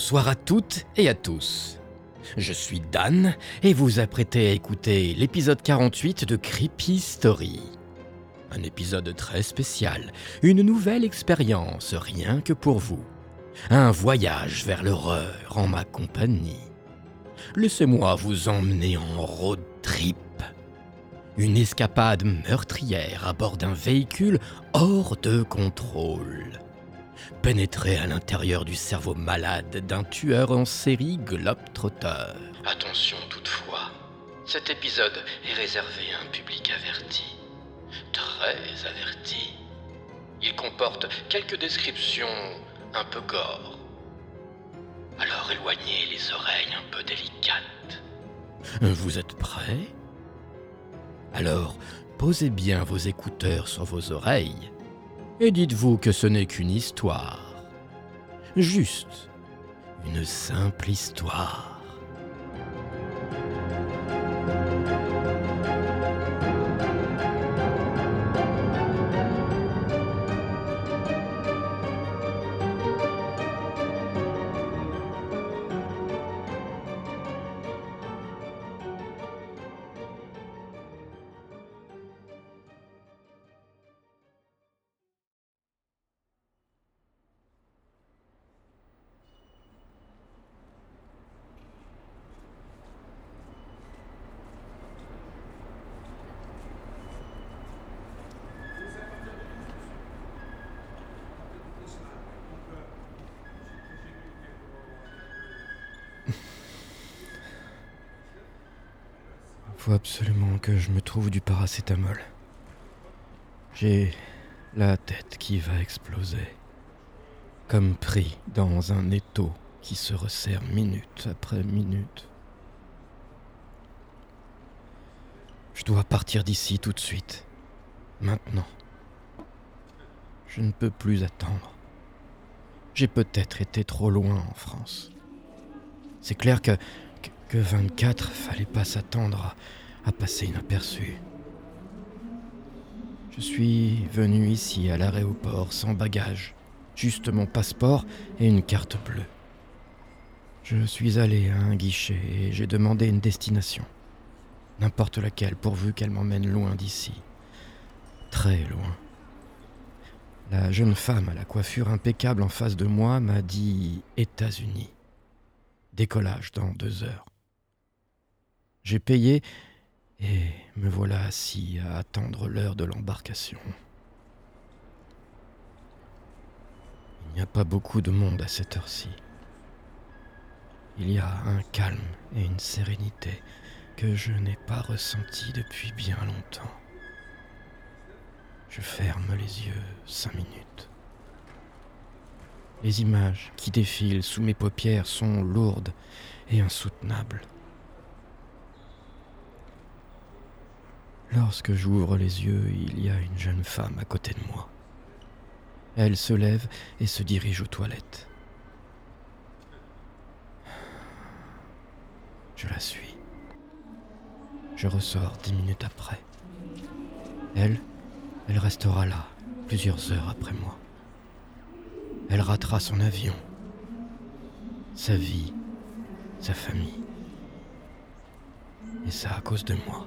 Bonsoir à toutes et à tous. Je suis Dan et vous apprêtez à écouter l'épisode 48 de Creepy Story. Un épisode très spécial, une nouvelle expérience rien que pour vous. Un voyage vers l'horreur en ma compagnie. Laissez-moi vous emmener en road trip. Une escapade meurtrière à bord d'un véhicule hors de contrôle pénétrer à l'intérieur du cerveau malade d'un tueur en série globe-trotteur. Attention toutefois, cet épisode est réservé à un public averti. Très averti. Il comporte quelques descriptions un peu gore. Alors éloignez les oreilles un peu délicates. Vous êtes prêts? Alors, posez bien vos écouteurs sur vos oreilles et dites-vous que ce n'est qu'une histoire. Juste une simple histoire. Faut absolument que je me trouve du paracétamol. J'ai la tête qui va exploser. Comme pris dans un étau qui se resserre minute après minute. Je dois partir d'ici tout de suite. Maintenant. Je ne peux plus attendre. J'ai peut-être été trop loin en France. C'est clair que que 24, fallait pas s'attendre à, passer inaperçu. Je suis venu ici à l'aéroport sans bagage, juste mon passeport et une carte bleue. Je suis allé à un guichet et j'ai demandé une destination. N'importe laquelle, pourvu qu'elle m'emmène loin d'ici. Très loin. La jeune femme à la coiffure impeccable en face de moi m'a dit États-Unis. Décollage dans deux heures. J'ai payé et me voilà assis à attendre l'heure de l'embarcation. Il n'y a pas beaucoup de monde à cette heure-ci. Il y a un calme et une sérénité que je n'ai pas ressenti depuis bien longtemps. Je ferme les yeux cinq minutes. Les images qui défilent sous mes paupières sont lourdes et insoutenables. Lorsque j'ouvre les yeux, il y a une jeune femme à côté de moi. Elle se lève et se dirige aux toilettes. Je la suis. Je ressors dix minutes après. Elle, elle restera là plusieurs heures après moi. Elle ratera son avion, sa vie, sa famille. Et ça à cause de moi.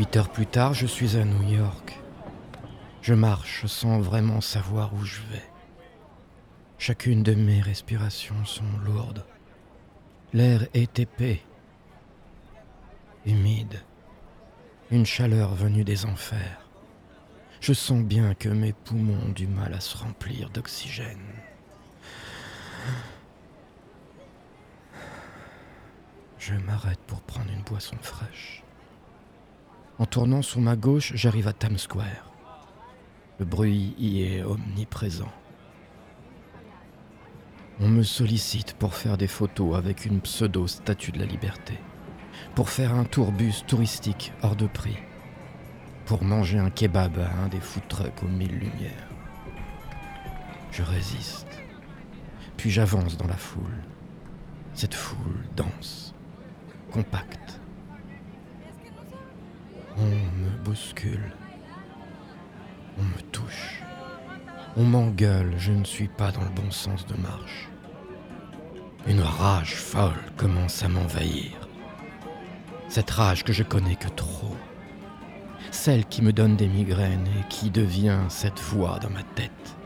Huit heures plus tard, je suis à New York. Je marche sans vraiment savoir où je vais. Chacune de mes respirations sont lourdes. L'air est épais, humide, une chaleur venue des enfers. Je sens bien que mes poumons ont du mal à se remplir d'oxygène. Je m'arrête pour prendre une boisson fraîche. En tournant sur ma gauche, j'arrive à Times Square. Le bruit y est omniprésent. On me sollicite pour faire des photos avec une pseudo-statue de la liberté, pour faire un tourbus touristique hors de prix, pour manger un kebab à un des food trucks aux mille lumières. Je résiste, puis j'avance dans la foule. Cette foule dense, compacte, on me bouscule. On me touche. On m'engueule, je ne suis pas dans le bon sens de marche. Une rage folle commence à m'envahir. Cette rage que je connais que trop. Celle qui me donne des migraines et qui devient cette voix dans ma tête.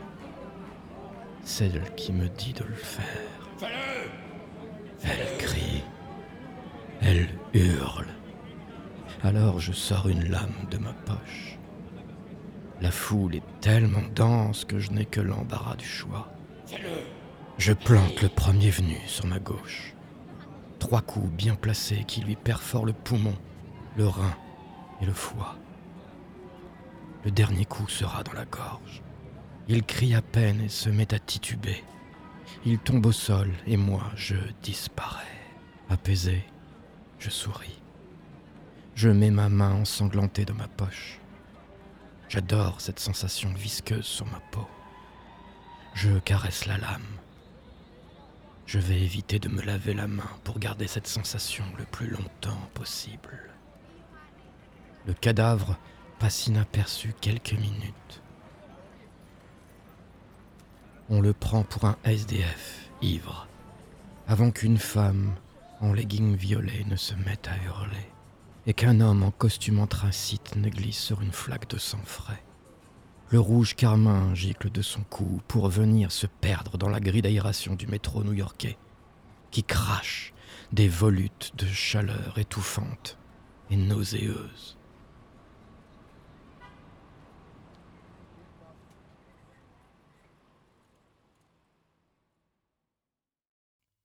Celle qui me dit de le faire. Elle crie. Elle hurle. Alors je sors une lame de ma poche. La foule est tellement dense que je n'ai que l'embarras du choix. Je plante le premier venu sur ma gauche. Trois coups bien placés qui lui perforent le poumon, le rein et le foie. Le dernier coup sera dans la gorge. Il crie à peine et se met à tituber. Il tombe au sol et moi je disparais. Apaisé, je souris. Je mets ma main ensanglantée dans ma poche. J'adore cette sensation visqueuse sur ma peau. Je caresse la lame. Je vais éviter de me laver la main pour garder cette sensation le plus longtemps possible. Le cadavre passe inaperçu quelques minutes. On le prend pour un SDF ivre, avant qu'une femme en leggings violets ne se mette à hurler et qu'un homme en costume anthracite ne glisse sur une flaque de sang frais. Le rouge carmin gicle de son cou pour venir se perdre dans la grille d'aération du métro new-yorkais, qui crache des volutes de chaleur étouffante et nauséeuse.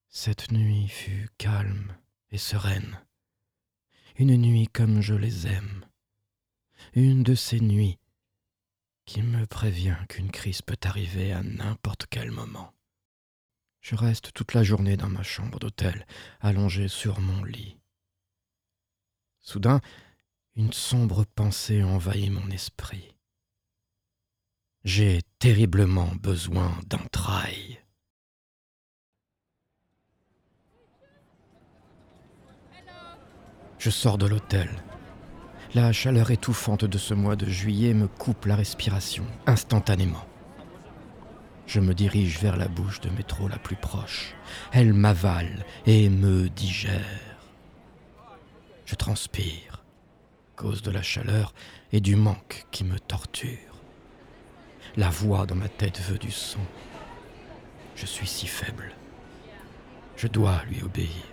Cette nuit fut calme et sereine une nuit comme je les aime, une de ces nuits qui me prévient qu'une crise peut arriver à n'importe quel moment. Je reste toute la journée dans ma chambre d'hôtel, allongé sur mon lit. Soudain, une sombre pensée envahit mon esprit. J'ai terriblement besoin d'entrailles. Je sors de l'hôtel. La chaleur étouffante de ce mois de juillet me coupe la respiration instantanément. Je me dirige vers la bouche de métro la plus proche. Elle m'avale et me digère. Je transpire, cause de la chaleur et du manque qui me torture. La voix dans ma tête veut du son. Je suis si faible. Je dois lui obéir.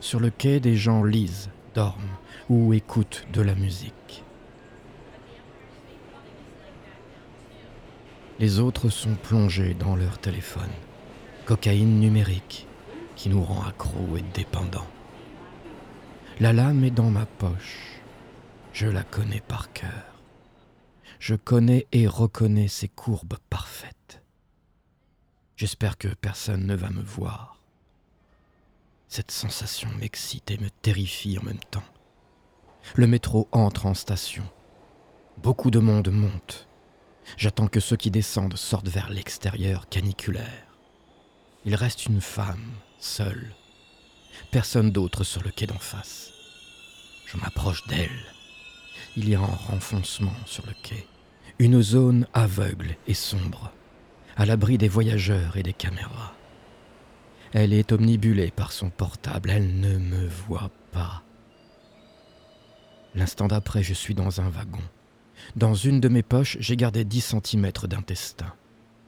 Sur le quai, des gens lisent, dorment ou écoutent de la musique. Les autres sont plongés dans leur téléphone. Cocaïne numérique qui nous rend accros et dépendants. La lame est dans ma poche. Je la connais par cœur. Je connais et reconnais ses courbes parfaites. J'espère que personne ne va me voir. Cette sensation m'excite et me terrifie en même temps. Le métro entre en station. Beaucoup de monde monte. J'attends que ceux qui descendent sortent vers l'extérieur caniculaire. Il reste une femme, seule. Personne d'autre sur le quai d'en face. Je m'approche d'elle. Il y a un renfoncement sur le quai, une zone aveugle et sombre, à l'abri des voyageurs et des caméras. Elle est omnibulée par son portable, elle ne me voit pas. L'instant d'après, je suis dans un wagon. Dans une de mes poches, j'ai gardé 10 cm d'intestin.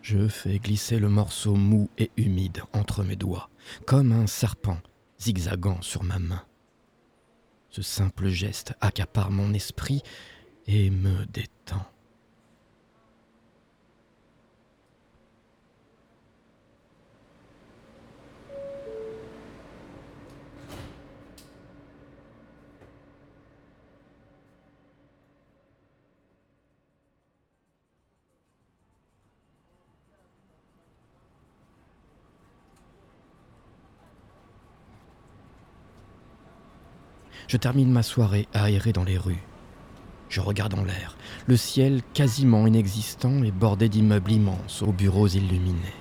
Je fais glisser le morceau mou et humide entre mes doigts, comme un serpent zigzagant sur ma main. Ce simple geste accapare mon esprit et me détend. Je termine ma soirée aérée dans les rues. Je regarde en l'air. Le ciel, quasiment inexistant, est bordé d'immeubles immenses aux bureaux illuminés.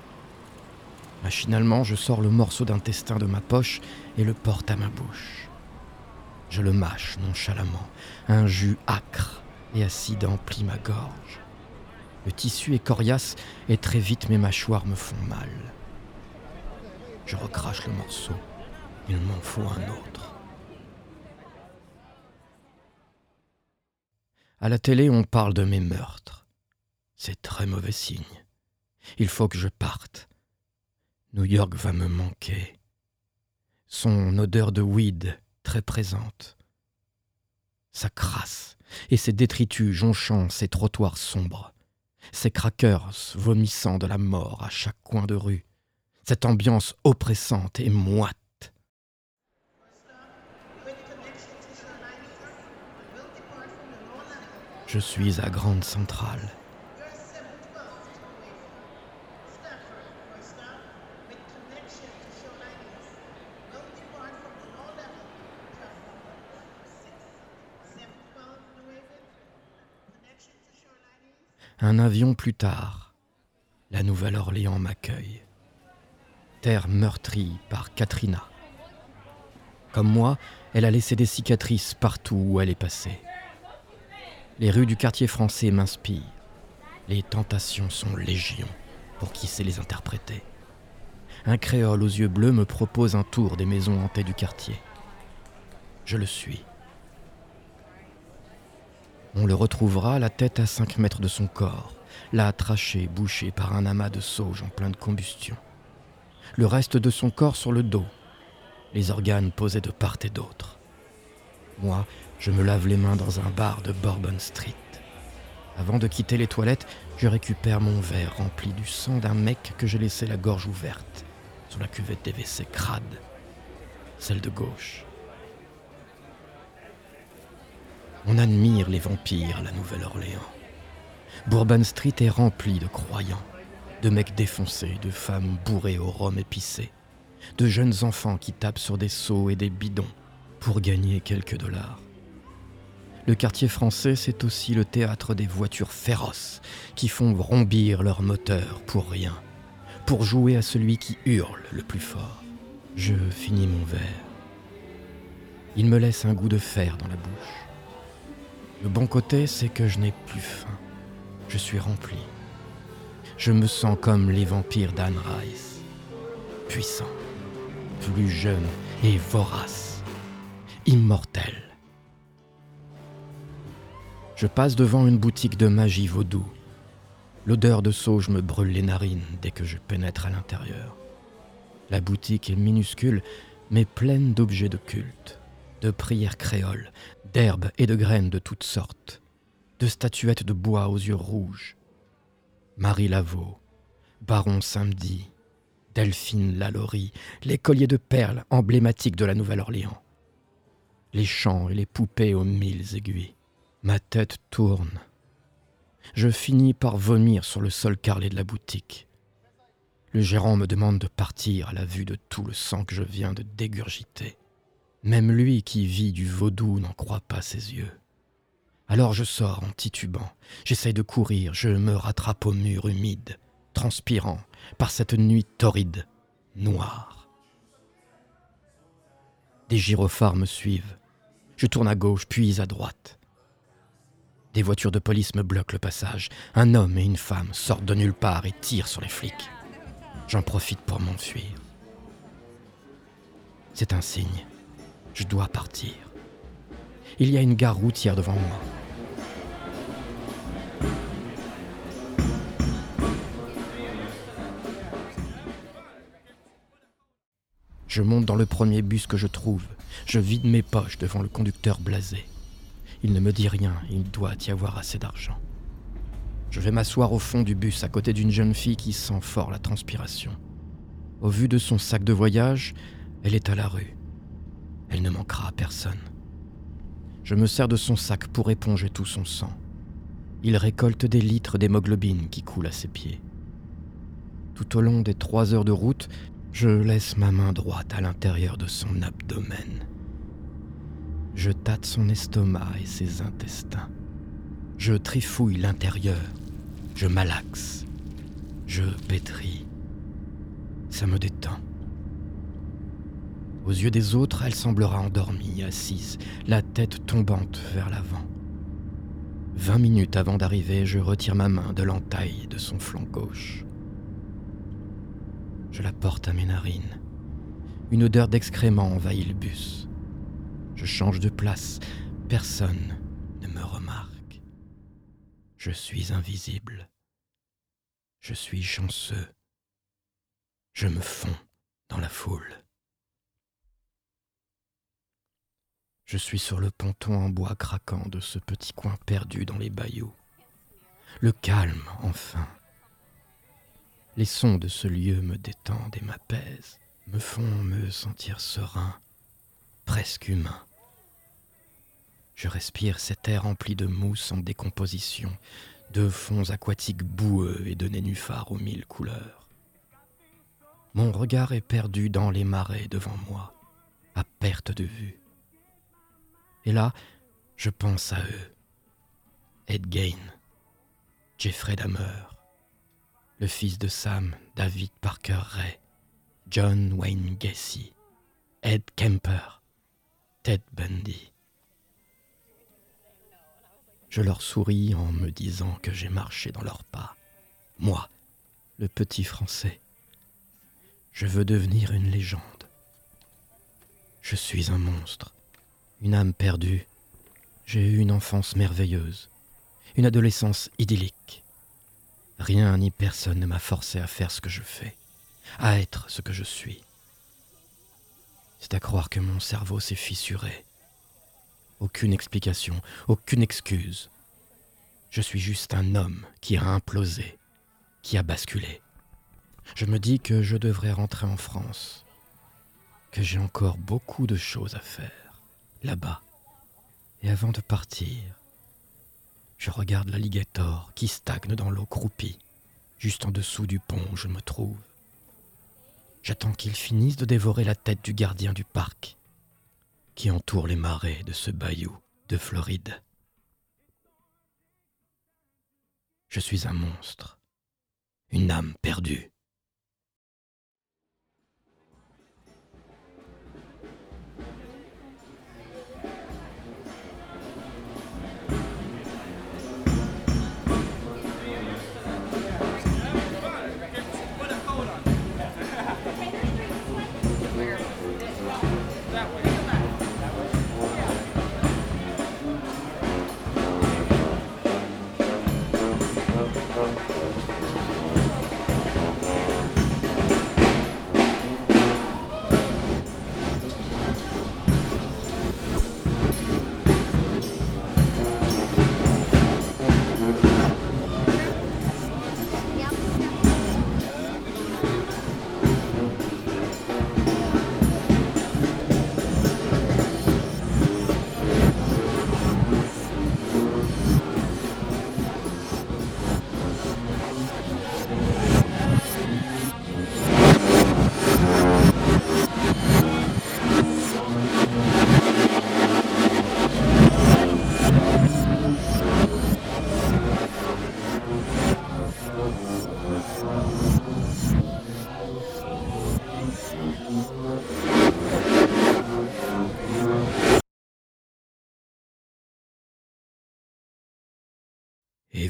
Machinalement, je sors le morceau d'intestin de ma poche et le porte à ma bouche. Je le mâche nonchalamment. Un jus acre et acide emplit ma gorge. Le tissu est coriace et très vite mes mâchoires me font mal. Je recrache le morceau. Il m'en faut un autre. À la télé, on parle de mes meurtres. C'est très mauvais signe. Il faut que je parte. New York va me manquer. Son odeur de weed très présente. Sa crasse et ses détritus jonchant ces trottoirs sombres. Ces crackers vomissant de la mort à chaque coin de rue. Cette ambiance oppressante et moite Je suis à Grande Centrale. Un avion plus tard, la Nouvelle-Orléans m'accueille. Terre meurtrie par Katrina. Comme moi, elle a laissé des cicatrices partout où elle est passée. Les rues du quartier français m'inspirent. Les tentations sont légion pour qui sait les interpréter. Un créole aux yeux bleus me propose un tour des maisons hantées du quartier. Je le suis. On le retrouvera la tête à 5 mètres de son corps, là traché, bouché par un amas de sauge en pleine combustion. Le reste de son corps sur le dos, les organes posés de part et d'autre. Moi, je me lave les mains dans un bar de Bourbon Street. Avant de quitter les toilettes, je récupère mon verre rempli du sang d'un mec que j'ai laissé la gorge ouverte sur la cuvette des WC crade, celle de gauche. On admire les vampires à la Nouvelle-Orléans. Bourbon Street est rempli de croyants, de mecs défoncés, de femmes bourrées au rhum épicé, de jeunes enfants qui tapent sur des seaux et des bidons pour gagner quelques dollars. Le quartier français, c'est aussi le théâtre des voitures féroces qui font rombir leurs moteurs pour rien, pour jouer à celui qui hurle le plus fort. Je finis mon verre. Il me laisse un goût de fer dans la bouche. Le bon côté, c'est que je n'ai plus faim. Je suis rempli. Je me sens comme les vampires d'Anne Rice. Puissant, plus jeune et vorace. Immortel. Je passe devant une boutique de magie vaudou. L'odeur de sauge me brûle les narines dès que je pénètre à l'intérieur. La boutique est minuscule, mais pleine d'objets de culte, de prières créoles, d'herbes et de graines de toutes sortes, de statuettes de bois aux yeux rouges. Marie Laveau, Baron Samedi, Delphine Lalaurie, les colliers de perles emblématiques de la Nouvelle-Orléans, les chants et les poupées aux mille aiguilles. Ma tête tourne. Je finis par vomir sur le sol carrelé de la boutique. Le gérant me demande de partir à la vue de tout le sang que je viens de dégurgiter. Même lui qui vit du vaudou n'en croit pas ses yeux. Alors je sors en titubant, j'essaye de courir, je me rattrape au mur humide, transpirant par cette nuit torride, noire. Des gyrophares me suivent. Je tourne à gauche, puis à droite. Des voitures de police me bloquent le passage. Un homme et une femme sortent de nulle part et tirent sur les flics. J'en profite pour m'enfuir. C'est un signe. Je dois partir. Il y a une gare routière devant moi. Je monte dans le premier bus que je trouve. Je vide mes poches devant le conducteur blasé. Il ne me dit rien, il doit y avoir assez d'argent. Je vais m'asseoir au fond du bus à côté d'une jeune fille qui sent fort la transpiration. Au vu de son sac de voyage, elle est à la rue. Elle ne manquera à personne. Je me sers de son sac pour éponger tout son sang. Il récolte des litres d'hémoglobine qui coulent à ses pieds. Tout au long des trois heures de route, je laisse ma main droite à l'intérieur de son abdomen. Je tâte son estomac et ses intestins. Je trifouille l'intérieur. Je malaxe. Je pétris. Ça me détend. Aux yeux des autres, elle semblera endormie, assise, la tête tombante vers l'avant. Vingt minutes avant d'arriver, je retire ma main de l'entaille de son flanc gauche. Je la porte à mes narines. Une odeur d'excrément envahit le bus. Je change de place. Personne ne me remarque. Je suis invisible. Je suis chanceux. Je me fonds dans la foule. Je suis sur le ponton en bois craquant de ce petit coin perdu dans les bayous. Le calme, enfin. Les sons de ce lieu me détendent et m'apaisent, me font me sentir serein, presque humain. Je respire cet air rempli de mousse en décomposition, de fonds aquatiques boueux et de nénuphars aux mille couleurs. Mon regard est perdu dans les marais devant moi, à perte de vue. Et là, je pense à eux. Ed Gain, Jeffrey Dahmer, le fils de Sam, David Parker Ray, John Wayne Gacy, Ed Kemper, Ted Bundy. Je leur souris en me disant que j'ai marché dans leurs pas. Moi, le petit Français. Je veux devenir une légende. Je suis un monstre, une âme perdue. J'ai eu une enfance merveilleuse, une adolescence idyllique. Rien ni personne ne m'a forcé à faire ce que je fais, à être ce que je suis. C'est à croire que mon cerveau s'est fissuré, aucune explication, aucune excuse. Je suis juste un homme qui a implosé, qui a basculé. Je me dis que je devrais rentrer en France, que j'ai encore beaucoup de choses à faire, là-bas. Et avant de partir, je regarde l'alligator qui stagne dans l'eau croupie, juste en dessous du pont où je me trouve. J'attends qu'il finisse de dévorer la tête du gardien du parc qui entoure les marais de ce bayou de Floride. Je suis un monstre, une âme perdue.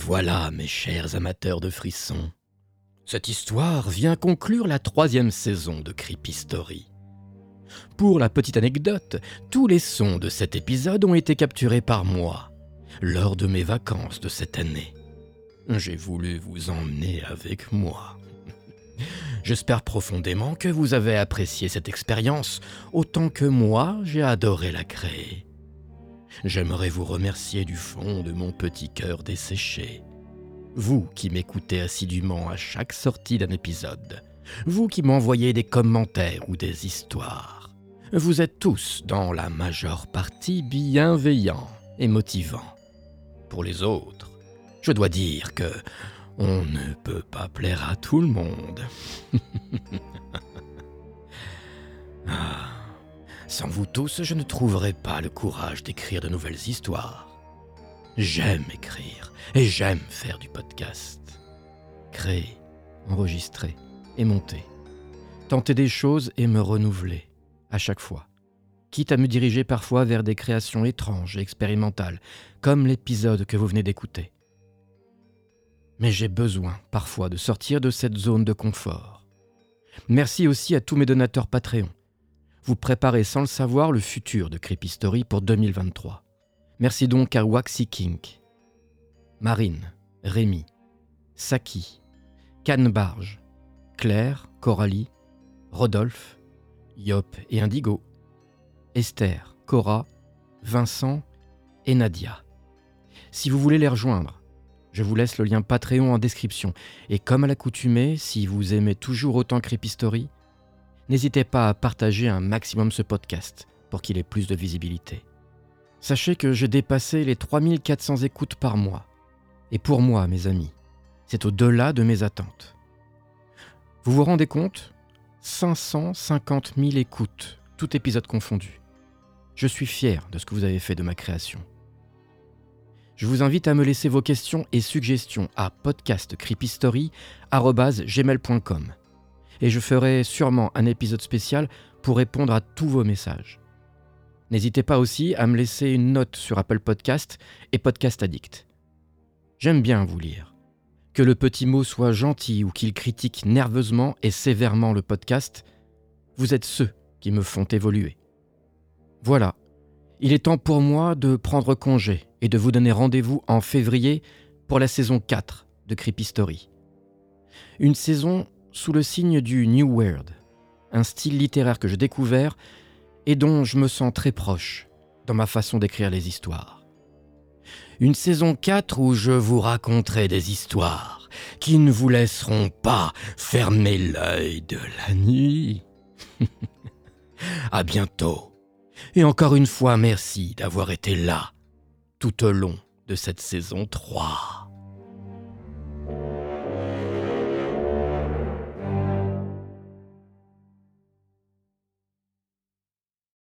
Voilà, mes chers amateurs de frissons, cette histoire vient conclure la troisième saison de Creepy Story. Pour la petite anecdote, tous les sons de cet épisode ont été capturés par moi lors de mes vacances de cette année. J'ai voulu vous emmener avec moi. J'espère profondément que vous avez apprécié cette expérience autant que moi j'ai adoré la créer. J'aimerais vous remercier du fond de mon petit cœur desséché. Vous qui m'écoutez assidûment à chaque sortie d'un épisode. Vous qui m'envoyez des commentaires ou des histoires. Vous êtes tous, dans la majeure partie, bienveillants et motivants. Pour les autres, je dois dire que on ne peut pas plaire à tout le monde. Ah, sans vous tous, je ne trouverai pas le courage d'écrire de nouvelles histoires. J'aime écrire et j'aime faire du podcast. Créer, enregistrer et monter. Tenter des choses et me renouveler, à chaque fois. Quitte à me diriger parfois vers des créations étranges et expérimentales, comme l'épisode que vous venez d'écouter. Mais j'ai besoin parfois de sortir de cette zone de confort. Merci aussi à tous mes donateurs Patreon. Vous préparez sans le savoir le futur de Creepy Story pour 2023. Merci donc à Waxy King, Marine, Rémi, Saki, Canne-Barge, Claire, Coralie, Rodolphe, Yop et Indigo, Esther, Cora, Vincent et Nadia. Si vous voulez les rejoindre, je vous laisse le lien Patreon en description. Et comme à l'accoutumée, si vous aimez toujours autant Creepy n'hésitez pas à partager un maximum ce podcast pour qu'il ait plus de visibilité. Sachez que j'ai dépassé les 3400 écoutes par mois. Et pour moi, mes amis, c'est au-delà de mes attentes. Vous vous rendez compte? 550 000 écoutes, tout épisode confondu. Je suis fier de ce que vous avez fait de ma création. Je vous invite à me laisser vos questions et suggestions à podcastcreepystory.gmail.com et je ferai sûrement un épisode spécial pour répondre à tous vos messages. N'hésitez pas aussi à me laisser une note sur Apple Podcast et Podcast Addict. J'aime bien vous lire. Que le petit mot soit gentil ou qu'il critique nerveusement et sévèrement le podcast, vous êtes ceux qui me font évoluer. Voilà, il est temps pour moi de prendre congé et de vous donner rendez-vous en février pour la saison 4 de Creepy Story. Une saison sous le signe du New World, un style littéraire que j'ai découvert et dont je me sens très proche dans ma façon d'écrire les histoires. Une saison 4 où je vous raconterai des histoires qui ne vous laisseront pas fermer l'œil de la nuit. à bientôt. Et encore une fois, merci d'avoir été là tout au long de cette saison 3.